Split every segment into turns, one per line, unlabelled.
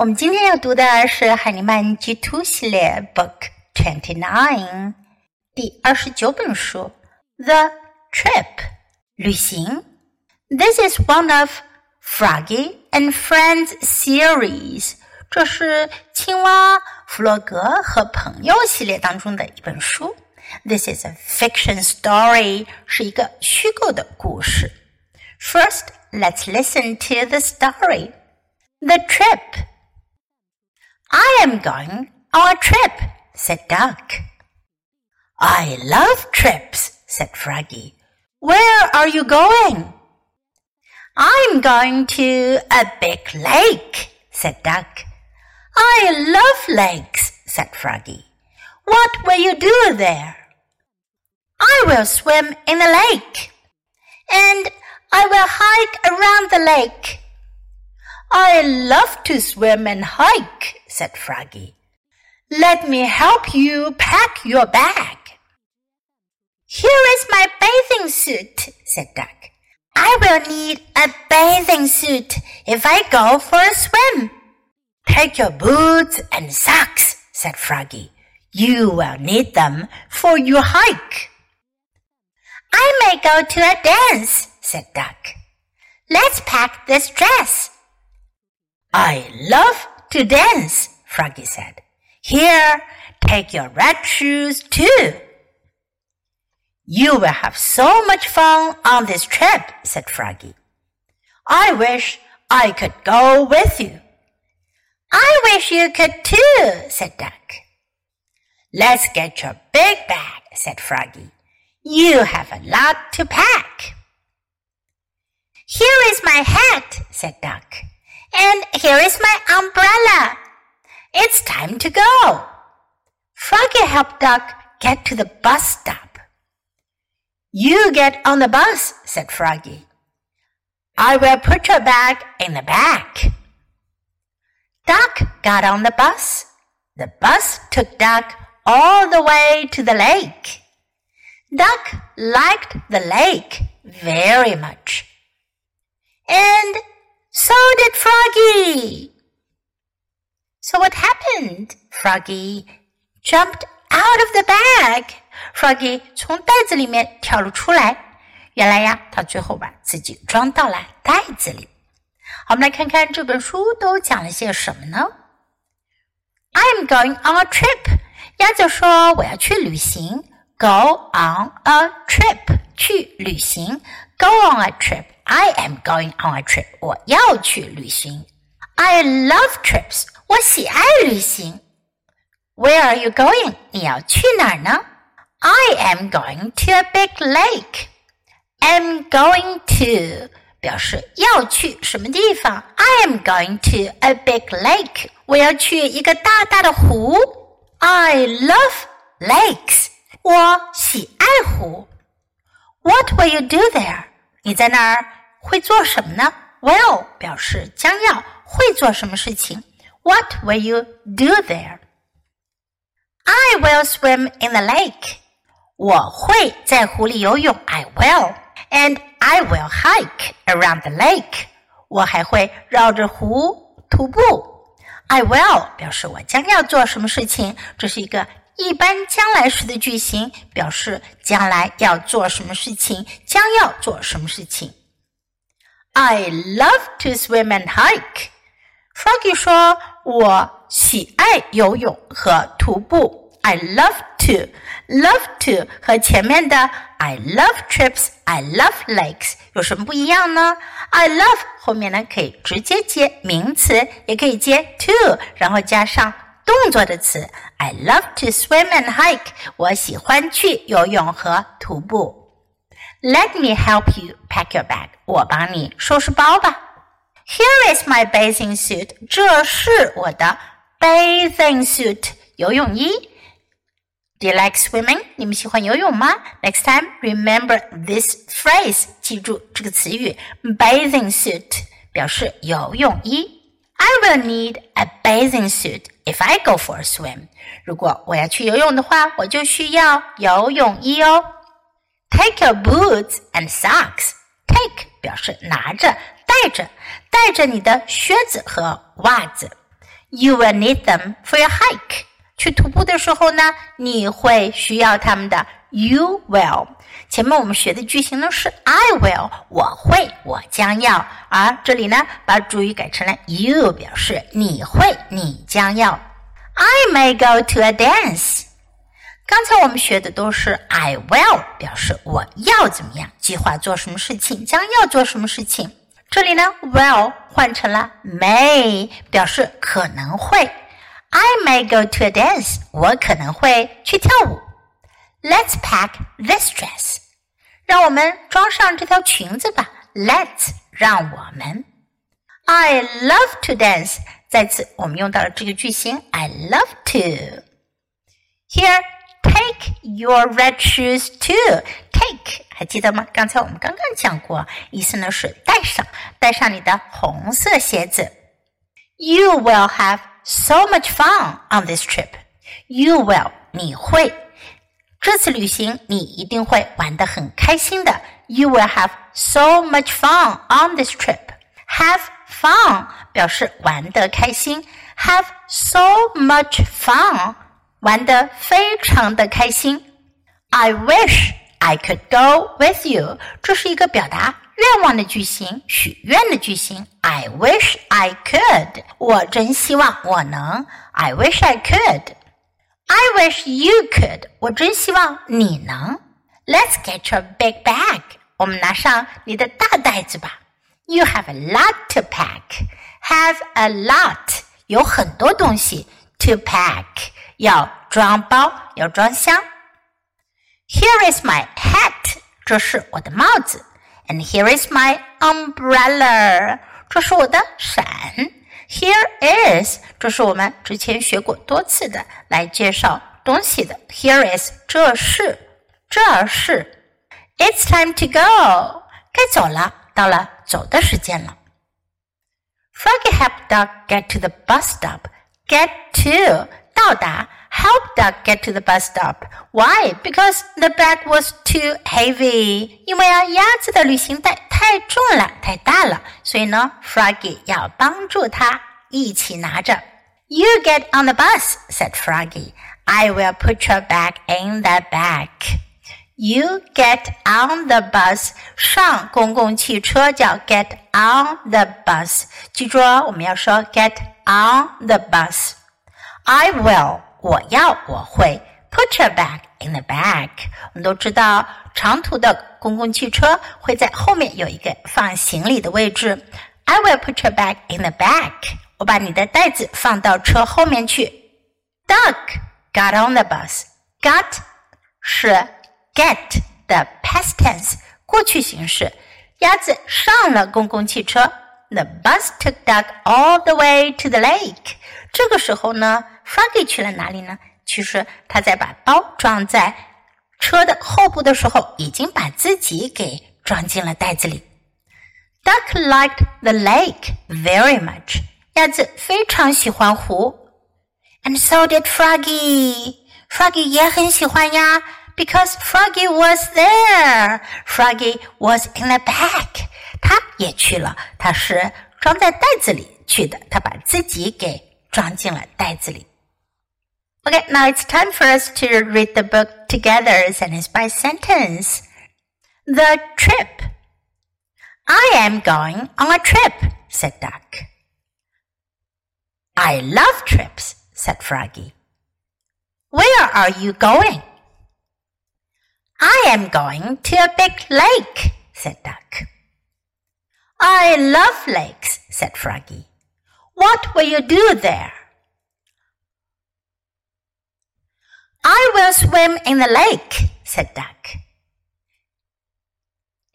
我们今天要读的是海尼曼 G Two 系列 Book Twenty Nine 第二十九本书 The Trip 旅行。This is one of Froggy and Friends series。这是青蛙弗洛格和朋友系列当中的一本书。This is a fiction story，是一个虚构的故事。First, let's listen to the story. The trip. I am going on a trip, said Duck. I love trips, said Froggy. Where are you going? I'm going to a big lake, said Duck. I love lakes, said Froggy. What will you do there? I will swim in the lake. And I will hike around the lake. I love to swim and hike, said Froggy. Let me help you pack your bag. Here is my bathing suit, said Duck. I will need a bathing suit if I go for a swim. Take your boots and socks, said Froggy. You will need them for your hike. I may go to a dance, said Duck. Let's pack this dress. I love to dance, Froggy said. Here, take your red shoes too. You will have so much fun on this trip, said Froggy. I wish I could go with you. I wish you could too, said Duck. Let's get your big bag, said Froggy. You have a lot to pack. Here is my hat, said Duck. And here is my umbrella. It's time to go. Froggy helped Duck get to the bus stop. You get on the bus, said Froggy. I will put your bag in the back. Duck got on the bus. The bus took Duck all the way to the lake. Duck liked the lake very much. And so did Froggy. So what happened? Froggy jumped out of the bag. Froggy 从袋子里面跳了出来。原来呀，他最后把自己装到了袋子里。好，我们来看看这本书都讲了些什么呢？I'm going on a trip。鸭子说：“我要去旅行。”Go on a trip，去旅行。Go on a trip。 I am going on a trip. 我要去旅行。I love trips. 我喜爱旅行。Where are you going? 你要去哪儿呢？I am going to a big lake. am going to 表示要去什么地方。I am going to a big lake. 我要去一个大大的湖。I love lakes. 我喜爱湖。What will you do there? 你在那儿会做什么呢？Will 表示将要会做什么事情。What will you do there? I will swim in the lake. 我会在湖里游泳。I will. And I will hike around the lake. 我还会绕着湖徒步。I will 表示我将要做什么事情，这是一个 一般将来时的句型，表示将来要做什么事情，将要做什么事情。I love to swim and hike. Froggy 说：“我喜爱游泳和徒步。” I love to, love to 和前面的 I love trips, I love lakes 有什么不一样呢？I love 后面呢可以直接接名词，也可以接 to，然后加上。动作的词 ，I love to swim and hike。我喜欢去游泳和徒步。Let me help you pack your bag。我帮你收拾包吧。Here is my bathing suit。这是我的 bathing suit 游泳衣。Do you like swimming？你们喜欢游泳吗？Next time remember this phrase。记住这个词语 bathing suit 表示游泳衣。I will need a bathing suit If I go for a swim. 如果我要去游泳的话，我就需要游泳衣哦。Take your boots and socks. Take 表示拿着、带着，带着你的靴子和袜子。You will need them for your hike. 去徒步的时候呢，你会需要它们的。You will。前面我们学的句型呢是 I will，我会，我将要。而这里呢，把主语改成了 you，表示你会，你将要。I may go to a dance。刚才我们学的都是 I will，表示我要怎么样，计划做什么事情，将要做什么事情。这里呢，will 换成了 may，表示可能会。I may go to a dance，我可能会去跳舞。Let's pack this dress，让我们装上这条裙子吧。Let's，让我们。I love to dance，在此我们用到了这个句型 I love to。Here, take your red shoes too. Take 还记得吗？刚才我们刚刚讲过，意思呢是带上，带上你的红色鞋子。You will have so much fun on this trip. You will，你会。 这次旅行你一定会玩得很开心的。You will have so much fun on this trip. Have fun 表示玩得开心，have so much fun 玩得非常的开心。I wish I could go with you，这是一个表达愿望的句型，许愿的句型。I wish I could，我真希望我能。I wish I could。I wish you could，我真希望你能。Let's get your big bag，我们拿上你的大袋子吧。You have a lot to pack. Have a lot，有很多东西 to pack，要装包，要装箱。Here is my hat，这是我的帽子。And here is my umbrella，这是我的伞。 Here is，这是我们之前学过多次的，来介绍东西的。Here is，这是，这是。It's time to go，该走了，到了走的时间了。Froggy help dog get to the bus stop. Get to 到达 help Duck get to the bus stop. Why? Because the bag was too heavy. 因为啊，鸭子的旅行袋太重了，太大了，所以呢，Froggy 要帮助他一起拿着。You get on the bus, said Froggy. I will put your bag in that bag. You get on the bus，上公共汽车叫 get on the bus。记住哦，我们要说 get on the bus。I will， 我要我会。Put your bag in the back。我们都知道，长途的公共汽车会在后面有一个放行李的位置。I will put your bag in the back。我把你的袋子放到车后面去。Duck got on the bus。Got 是 get 的 past tense 过去形式。鸭子上了公共汽车。The bus took duck all the way to the lake。这个时候呢？，Froggy 去了哪里呢？其实他在把包装在车的后部的时候，已经把自己给装进了袋子里。Duck liked the lake very much。鸭子非常喜欢湖。And so did Froggy。Froggy 也很喜欢呀。because Froggy was there. Froggy was in the bag. 他也去了，他是装在袋子里去的，他把自己给装进了袋子里。 Okay, now it's time for us to read the book together, sentence by sentence. The trip. I am going on a trip, said Duck. I love trips, said Froggy. Where are you going? I am going to a big lake, said Duck. I love lakes, said Froggy. What will you do there? I will swim in the lake, said Duck.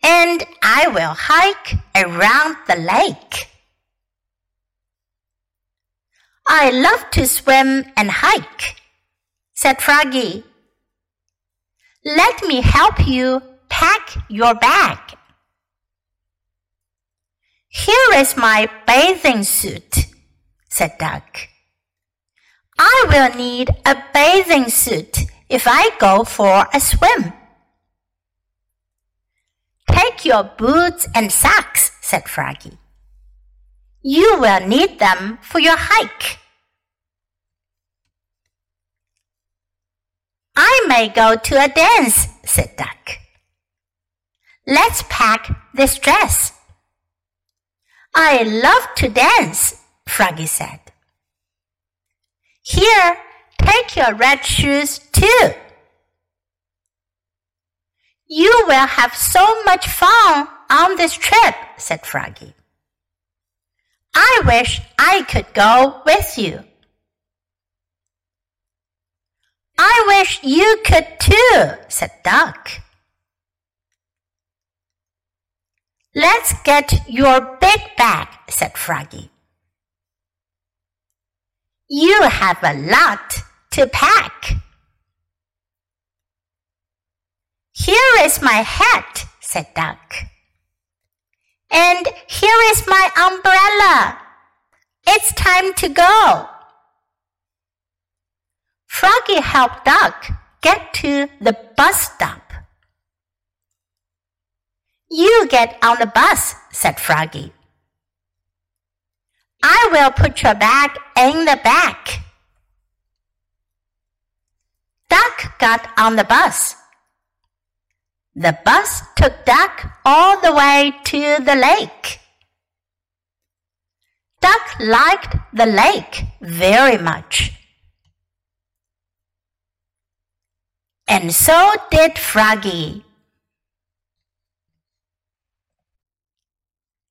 And I will hike around the lake. I love to swim and hike, said Froggy. Let me help you pack your bag. Here is my bathing suit, said Duck. I will need a bathing suit if I go for a swim. Take your boots and socks, said Froggy. You will need them for your hike. I may go to a dance, said Duck. Let's pack this dress. I love to dance, Froggy said. Here, take your red shoes too. You will have so much fun on this trip, said Froggy. I wish I could go with you. I wish you could too, said Duck. Let's get your big bag, said Froggy. You have a lot to pack. Here is my hat, said Duck. And here is my umbrella. It's time to go. Froggy helped Duck get to the bus stop. You get on the bus, said Froggy. I will put your bag in the back. Duck got on the bus. The bus took Duck all the way to the lake. Duck liked the lake very much. And so did Froggy.